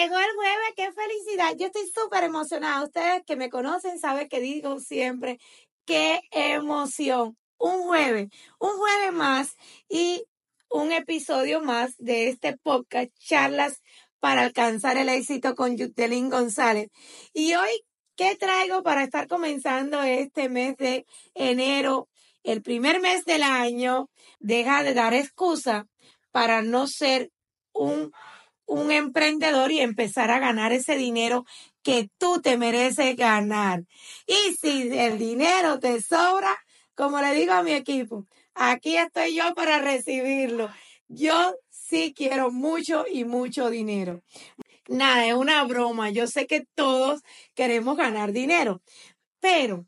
llegó el jueves, qué felicidad. Yo estoy súper emocionada. Ustedes que me conocen saben que digo siempre, qué emoción. Un jueves, un jueves más y un episodio más de este podcast, Charlas para alcanzar el éxito con Yutelín González. Y hoy, ¿qué traigo para estar comenzando este mes de enero? El primer mes del año, deja de dar excusa para no ser un un emprendedor y empezar a ganar ese dinero que tú te mereces ganar. Y si el dinero te sobra, como le digo a mi equipo, aquí estoy yo para recibirlo. Yo sí quiero mucho y mucho dinero. Nada, es una broma. Yo sé que todos queremos ganar dinero, pero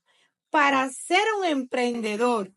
para ser un emprendedor,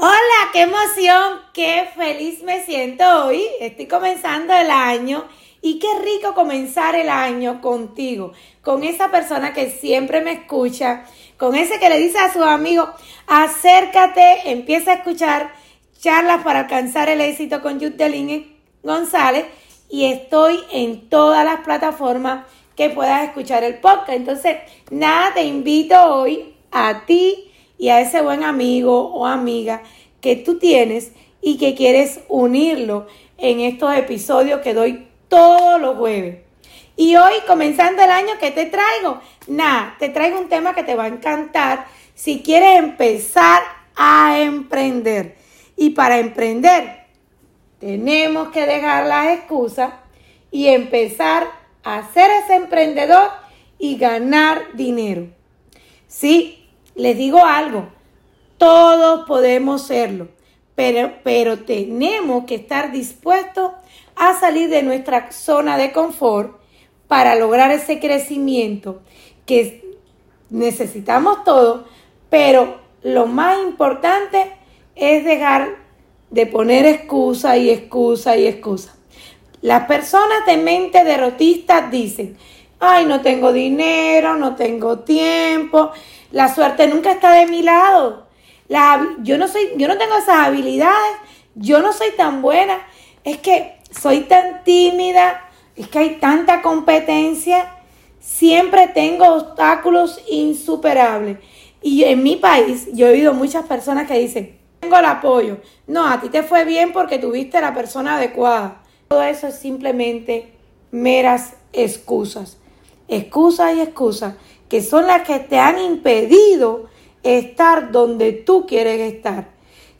Hola, qué emoción, qué feliz me siento hoy. Estoy comenzando el año y qué rico comenzar el año contigo, con esa persona que siempre me escucha, con ese que le dice a su amigo, acércate, empieza a escuchar charlas para alcanzar el éxito con Yudelín González y estoy en todas las plataformas que puedas escuchar el podcast. Entonces, nada, te invito hoy a ti y a ese buen amigo o amiga que tú tienes y que quieres unirlo en estos episodios que doy todos los jueves. Y hoy, comenzando el año, ¿qué te traigo? Nada, te traigo un tema que te va a encantar si quieres empezar a emprender. Y para emprender, tenemos que dejar las excusas y empezar a ser ese emprendedor y ganar dinero. Sí, les digo algo, todos podemos serlo, pero, pero tenemos que estar dispuestos a salir de nuestra zona de confort para lograr ese crecimiento que necesitamos todos, pero lo más importante es dejar de poner excusa y excusa y excusa. Las personas de mente derrotista dicen, ay, no tengo dinero, no tengo tiempo, la suerte nunca está de mi lado. La, yo, no soy, yo no tengo esas habilidades, yo no soy tan buena. Es que soy tan tímida, es que hay tanta competencia, siempre tengo obstáculos insuperables. Y en mi país yo he oído muchas personas que dicen, tengo el apoyo. No, a ti te fue bien porque tuviste la persona adecuada. Todo eso es simplemente meras excusas. Excusas y excusas que son las que te han impedido estar donde tú quieres estar.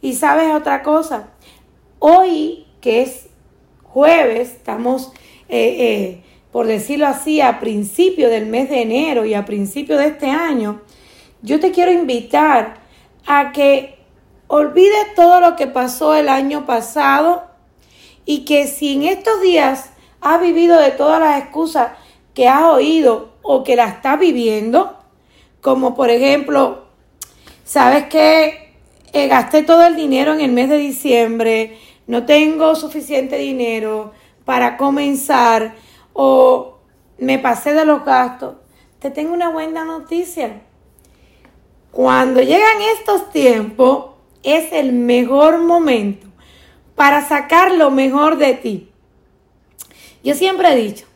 Y sabes otra cosa, hoy que es jueves, estamos, eh, eh, por decirlo así, a principio del mes de enero y a principio de este año, yo te quiero invitar a que olvides todo lo que pasó el año pasado y que si en estos días has vivido de todas las excusas que has oído o que la estás viviendo, como por ejemplo, sabes que eh, gasté todo el dinero en el mes de diciembre, no tengo suficiente dinero para comenzar o me pasé de los gastos, te tengo una buena noticia. Cuando llegan estos tiempos, es el mejor momento para sacar lo mejor de ti. Yo siempre he dicho,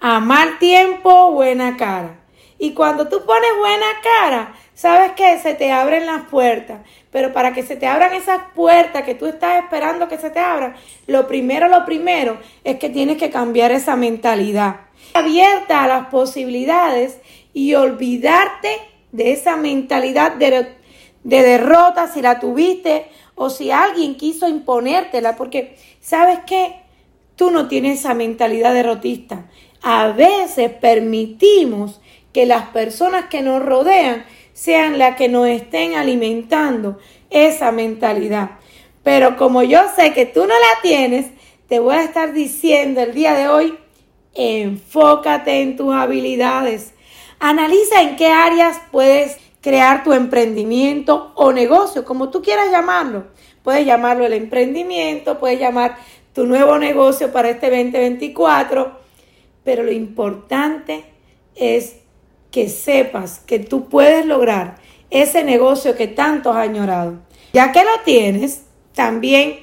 a mal tiempo, buena cara. Y cuando tú pones buena cara, ¿sabes qué? Se te abren las puertas. Pero para que se te abran esas puertas que tú estás esperando que se te abran, lo primero, lo primero es que tienes que cambiar esa mentalidad. Abierta a las posibilidades y olvidarte de esa mentalidad de, de derrota si la tuviste o si alguien quiso imponértela. Porque, ¿sabes qué? Tú no tienes esa mentalidad derrotista. A veces permitimos que las personas que nos rodean sean las que nos estén alimentando esa mentalidad. Pero como yo sé que tú no la tienes, te voy a estar diciendo el día de hoy, enfócate en tus habilidades. Analiza en qué áreas puedes crear tu emprendimiento o negocio, como tú quieras llamarlo. Puedes llamarlo el emprendimiento, puedes llamar tu nuevo negocio para este 2024, pero lo importante es que sepas que tú puedes lograr ese negocio que tanto has añorado. Ya que lo tienes, también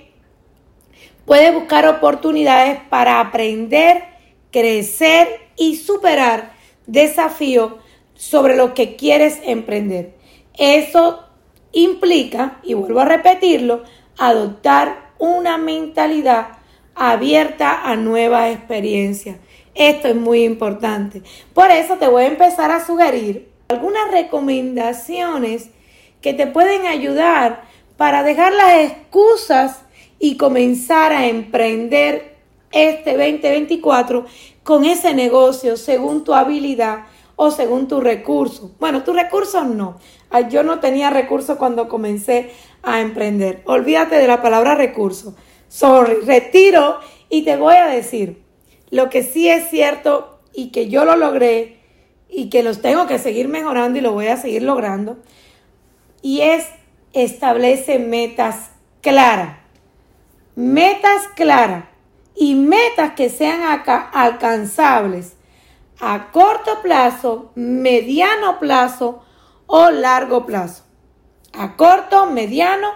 puedes buscar oportunidades para aprender crecer y superar desafíos sobre lo que quieres emprender. Eso implica, y vuelvo a repetirlo, adoptar una mentalidad abierta a nuevas experiencias. Esto es muy importante. Por eso te voy a empezar a sugerir algunas recomendaciones que te pueden ayudar para dejar las excusas y comenzar a emprender este 2024 con ese negocio según tu habilidad o según tu recurso. Bueno, tus recursos no. Ah, yo no tenía recursos cuando comencé a emprender. Olvídate de la palabra recurso. Sorry, retiro y te voy a decir lo que sí es cierto y que yo lo logré y que los tengo que seguir mejorando y lo voy a seguir logrando. Y es establece metas claras. Metas claras y metas que sean alcanzables a corto plazo, mediano plazo o largo plazo. A corto, mediano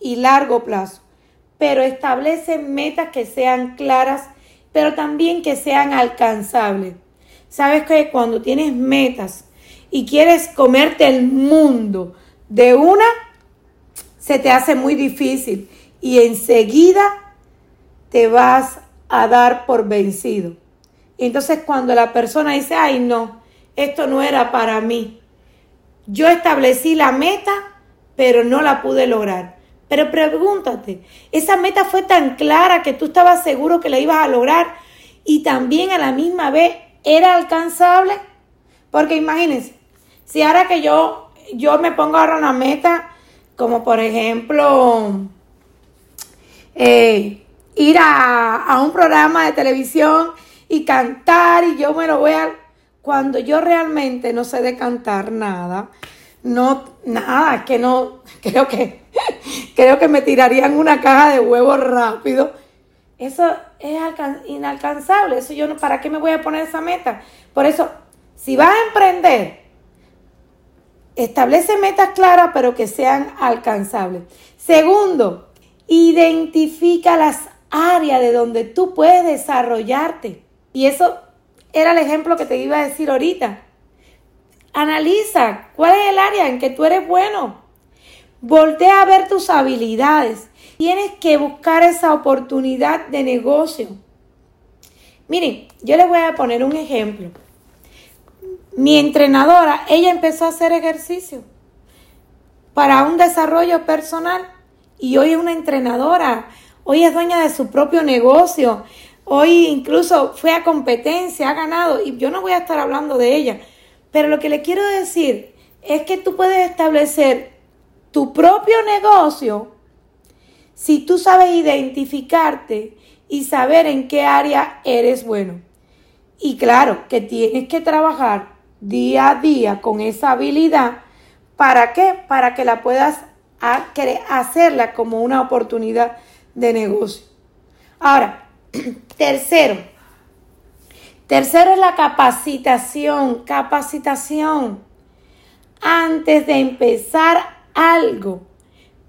y largo plazo. Pero establece metas que sean claras, pero también que sean alcanzables. Sabes que cuando tienes metas y quieres comerte el mundo de una, se te hace muy difícil y enseguida te vas a dar por vencido. Entonces cuando la persona dice, ay no, esto no era para mí, yo establecí la meta, pero no la pude lograr. Pero pregúntate, ¿esa meta fue tan clara que tú estabas seguro que la ibas a lograr y también a la misma vez era alcanzable? Porque imagínense, si ahora que yo, yo me pongo ahora una meta, como por ejemplo, eh, ir a, a un programa de televisión y cantar y yo me lo voy a... Cuando yo realmente no sé de cantar nada, no, nada, que no, creo que, creo que me tirarían una caja de huevos rápido. Eso es inalcanzable, eso yo no, ¿para qué me voy a poner esa meta? Por eso, si vas a emprender, establece metas claras, pero que sean alcanzables. Segundo, identifica las áreas de donde tú puedes desarrollarte. Y eso era el ejemplo que te iba a decir ahorita. Analiza cuál es el área en que tú eres bueno. Voltea a ver tus habilidades. Tienes que buscar esa oportunidad de negocio. Miren, yo les voy a poner un ejemplo. Mi entrenadora, ella empezó a hacer ejercicio para un desarrollo personal y hoy es una entrenadora, hoy es dueña de su propio negocio, Hoy incluso fue a competencia, ha ganado y yo no voy a estar hablando de ella. Pero lo que le quiero decir es que tú puedes establecer tu propio negocio si tú sabes identificarte y saber en qué área eres bueno. Y claro que tienes que trabajar día a día con esa habilidad. ¿Para qué? Para que la puedas hacerla como una oportunidad de negocio. Ahora, Tercero, tercero es la capacitación, capacitación. Antes de empezar algo,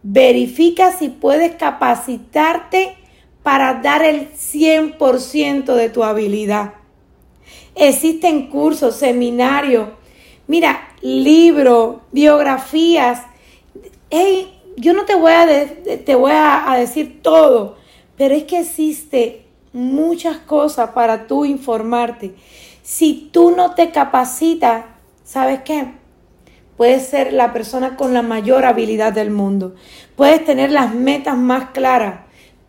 verifica si puedes capacitarte para dar el 100% de tu habilidad. Existen cursos, seminarios, mira, libros, biografías. Hey, yo no te voy a, te voy a decir todo, pero es que existe muchas cosas para tú informarte. Si tú no te capacitas, ¿sabes qué? Puedes ser la persona con la mayor habilidad del mundo. Puedes tener las metas más claras,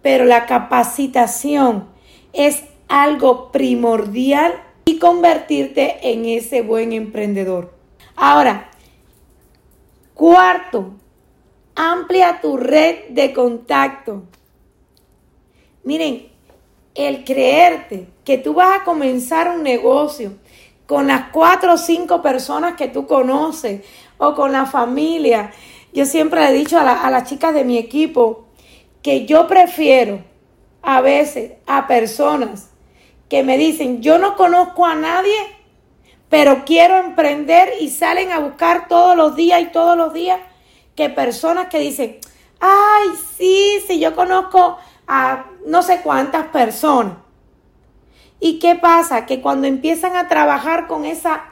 pero la capacitación es algo primordial y convertirte en ese buen emprendedor. Ahora, cuarto, amplia tu red de contacto. Miren, el creerte que tú vas a comenzar un negocio con las cuatro o cinco personas que tú conoces o con la familia. Yo siempre le he dicho a, las chicas de mi equipo que yo prefiero a veces a personas que me dicen, yo no conozco a nadie, pero quiero emprender y salen a buscar todos los días y todos los días, que personas que dicen, ay, sí, sí, yo conozco a no sé cuántas personas. ¿Y qué pasa? Que cuando empiezan a trabajar con esa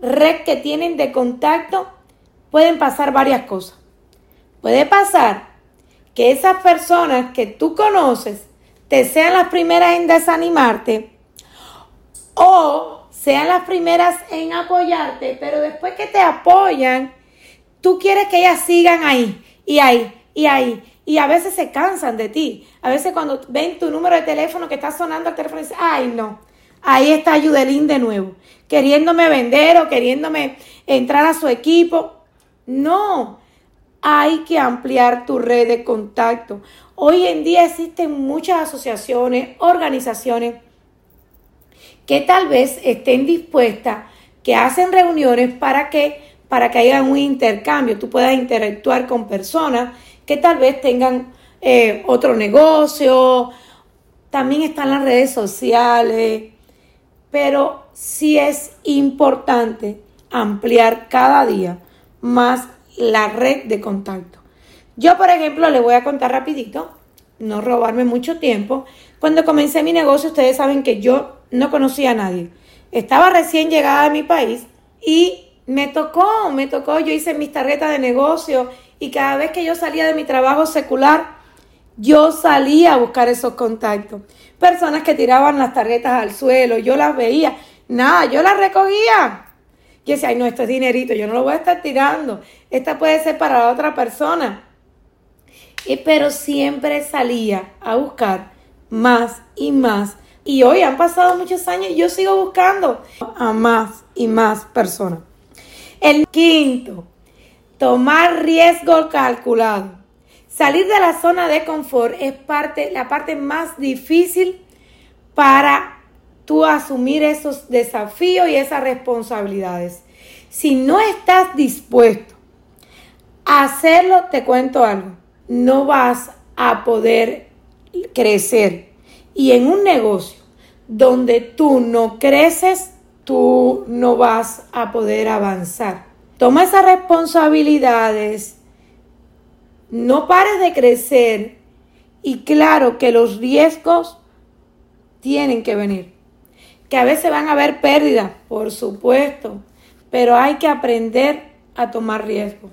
red que tienen de contacto, pueden pasar varias cosas. Puede pasar que esas personas que tú conoces te sean las primeras en desanimarte o sean las primeras en apoyarte, pero después que te apoyan, tú quieres que ellas sigan ahí y ahí y ahí. Y a veces se cansan de ti. A veces cuando ven tu número de teléfono que está sonando el teléfono, dicen, ay no, ahí está Yudelín de nuevo, queriéndome vender o queriéndome entrar a su equipo. No, hay que ampliar tu red de contacto. Hoy en día existen muchas asociaciones, organizaciones que tal vez estén dispuestas, que hacen reuniones para que, para que haya un intercambio, tú puedas interactuar con personas que tal vez tengan eh, otro negocio, también están las redes sociales, pero sí es importante ampliar cada día más la red de contacto. Yo, por ejemplo, le voy a contar rapidito, no robarme mucho tiempo. Cuando comencé mi negocio, ustedes saben que yo no conocía a nadie. Estaba recién llegada a mi país y me tocó, me tocó, yo hice mis tarjetas de negocio y cada vez que yo salía de mi trabajo secular, yo salía a buscar esos contactos. Personas que tiraban las tarjetas al suelo, yo las veía, nada, yo las recogía. Yo decía, ay, no, esto es dinerito, yo no lo voy a estar tirando. Esta puede ser para la otra persona. Y, pero siempre salía a buscar más y más. Y hoy han pasado muchos años y yo sigo buscando a más y más personas. El quinto, tomar riesgo calculado. Salir de la zona de confort es parte, la parte más difícil para tú asumir esos desafíos y esas responsabilidades. Si no estás dispuesto a hacerlo, te cuento algo, no vas a poder crecer. Y en un negocio donde tú no creces, tú no vas a poder avanzar. Toma esas responsabilidades, no pares de crecer y claro que los riesgos tienen que venir. Que a veces van a haber pérdidas, por supuesto, pero hay que aprender a tomar riesgos.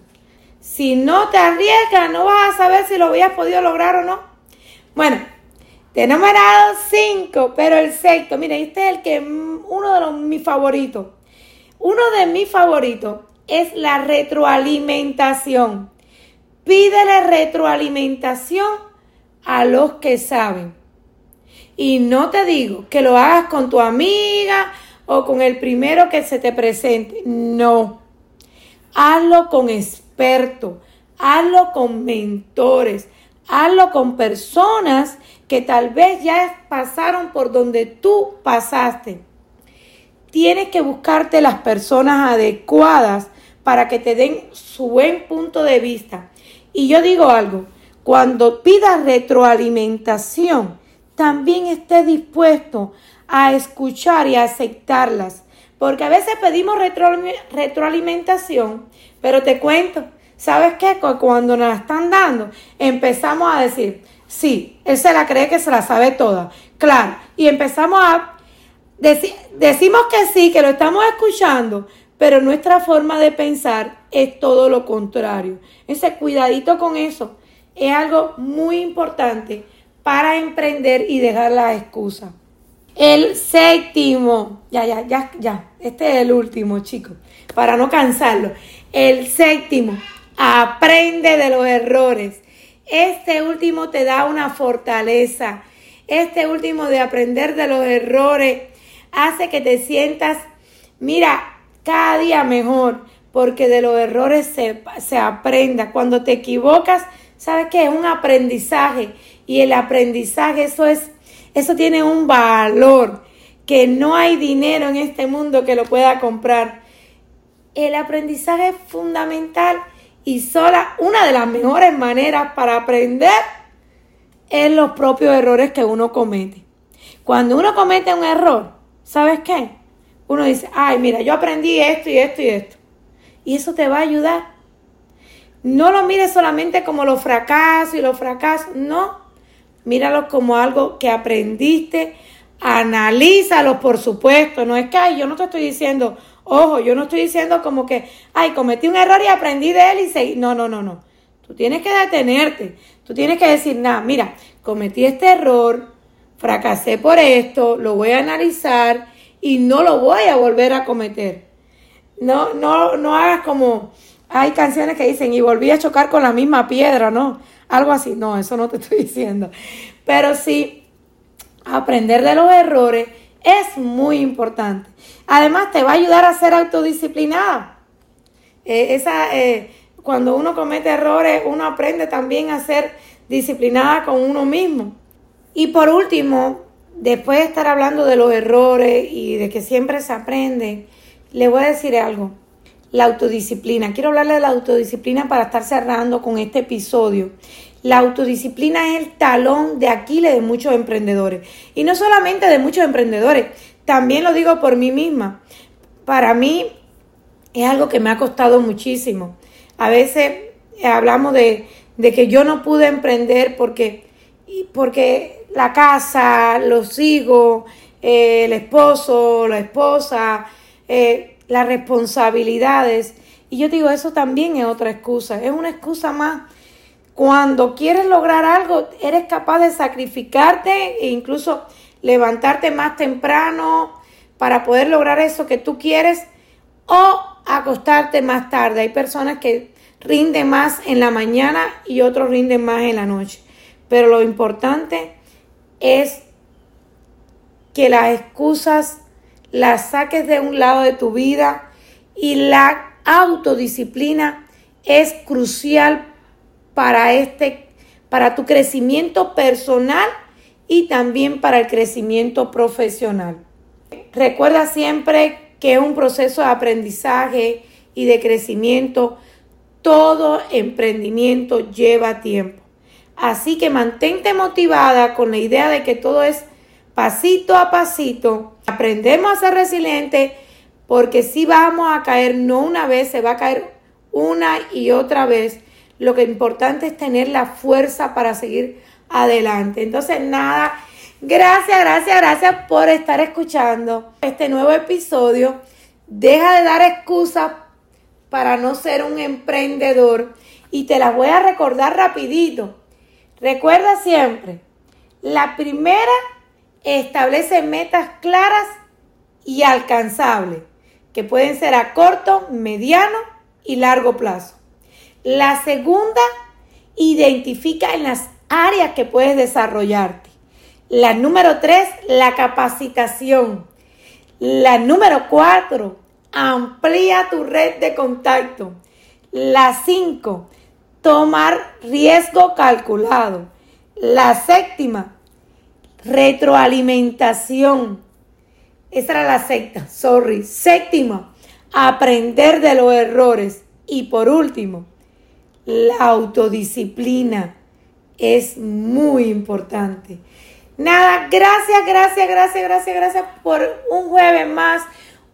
Si no te arriesgas, no vas a saber si lo habías podido lograr o no. Bueno, te he numerado cinco, pero el sexto, mira, este es el que uno de los mis favoritos. Uno de mis favoritos es la retroalimentación. Pídele retroalimentación a los que saben. Y no te digo que lo hagas con tu amiga o con el primero que se te presente. No. Hazlo con expertos. Hazlo con mentores. Hazlo con personas que tal vez ya pasaron por donde tú pasaste. Tienes que buscarte las personas adecuadas para que te den su buen punto de vista. Y yo digo algo, cuando pidas retroalimentación, también esté dispuesto a escuchar y a aceptarlas. Porque a veces pedimos retroalimentación, pero te cuento, ¿sabes qué? Cuando nos la están dando, empezamos a decir, sí, él se la cree que se la sabe toda. Claro, y empezamos a decir, decimos que sí, que lo estamos escuchando, pero nuestra forma de pensar es todo lo contrario. Ese cuidadito con eso es algo muy importante para emprender y dejar la excusa. El séptimo, ya, ya, ya, ya, este es el último, chicos, para no cansarlo. El séptimo, aprende de los errores. Este último te da una fortaleza. Este último de aprender de los errores hace que te sientas, mira, cada día mejor, porque de los errores se, se aprenda. Cuando te equivocas, ¿sabes qué? Es un aprendizaje y el aprendizaje, eso es, eso tiene un valor que no hay dinero en este mundo que lo pueda comprar. El aprendizaje es fundamental y sola una de las mejores maneras para aprender es los propios errores que uno comete. Cuando uno comete un error, ¿sabes qué? Uno dice, ay, mira, yo aprendí esto y esto y esto. Y eso te va a ayudar. No lo mires solamente como los fracasos y los fracasos, no. Míralo como algo que aprendiste, analízalos, por supuesto. No es que, ay, yo no te estoy diciendo, ojo, yo no estoy diciendo como que, ay, cometí un error y aprendí de él y seguí. No, no, no, no. Tú tienes que detenerte. Tú tienes que decir, nada, mira, cometí este error, fracasé por esto, lo voy a analizar y no lo voy a volver a cometer. No, no, no hagas como, hay canciones que dicen, y volví a chocar con la misma piedra, ¿no? Algo así. No, eso no te estoy diciendo. Pero sí, aprender de los errores es muy importante. Además, te va a ayudar a ser autodisciplinada. Eh, esa, eh, cuando uno comete errores, uno aprende también a ser disciplinada con uno mismo. Y por último, después de estar hablando de los errores y de que siempre se aprende, le voy a decir algo. La autodisciplina. Quiero hablarle de la autodisciplina para estar cerrando con este episodio. La autodisciplina es el talón de Aquiles de muchos emprendedores. Y no solamente de muchos emprendedores, también lo digo por mí misma. Para mí es algo que me ha costado muchísimo. A veces hablamos de, que yo no pude emprender porque, porque la casa, los hijos, eh, el esposo, la esposa, eh, las responsabilidades. Y yo digo, eso también es otra excusa. Es una excusa más. Cuando quieres lograr algo, eres capaz de sacrificarte e incluso levantarte más temprano para poder lograr eso que tú quieres o acostarte más tarde. Hay personas que rinde más en la mañana y otros rinden más en la noche. Pero lo importante es que las excusas las saques de un lado de tu vida y la autodisciplina es crucial para este para tu crecimiento personal y también para el crecimiento profesional. Recuerda siempre que es un proceso de aprendizaje y de crecimiento todo emprendimiento lleva tiempo. Así que mantente motivada con la idea de que todo es pasito a pasito. Aprendemos a ser resilientes porque si vamos a caer no una vez, se va a caer una y otra vez. Lo que es importante es tener la fuerza para seguir adelante. Entonces, nada, gracias, gracias, gracias por estar escuchando este nuevo episodio. Deja de dar excusas para no ser un emprendedor y te las voy a recordar rapidito. Recuerda siempre, la primera establece metas claras y alcanzables, que pueden ser a corto, mediano y largo plazo. La segunda, identifica en las áreas que puedes desarrollarte. La número tres, la capacitación. La número cuatro, amplía tu red de contacto. La 5, tomar riesgo calculado. La séptima, retroalimentación. Esa era la sexta, sorry. Séptima, aprender de los errores. Y por último, la autodisciplina es muy importante. Nada, gracias, gracias, gracias, gracias, gracias por un jueves más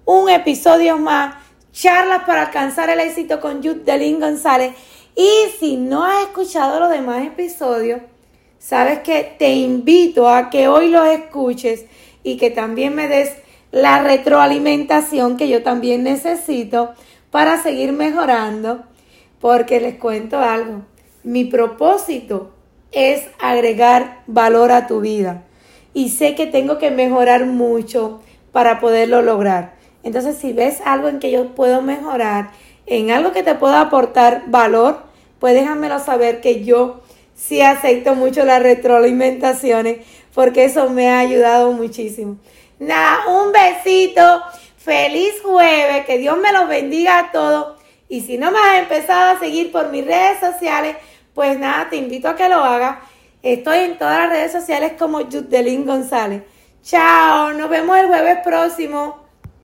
un episodio más, charlas para alcanzar el éxito con Delín González. Y si no has escuchado los demás episodios, sabes que te invito a que hoy los escuches y que también me des la retroalimentación que yo también necesito para seguir mejorando, porque les cuento algo, mi propósito es agregar valor a tu vida y sé que tengo que mejorar mucho para poderlo lograr. Entonces, si ves algo en que yo puedo mejorar, en algo que te pueda aportar valor, pues déjamelo saber que yo sí acepto mucho las retroalimentaciones porque eso me ha ayudado muchísimo. Nada, un besito, feliz jueves, que Dios me los bendiga a todos. Y si no me has empezado a seguir por mis redes sociales, pues nada, te invito a que lo hagas. Estoy en todas las redes sociales como Judelín González. Chao, nos vemos el jueves próximo.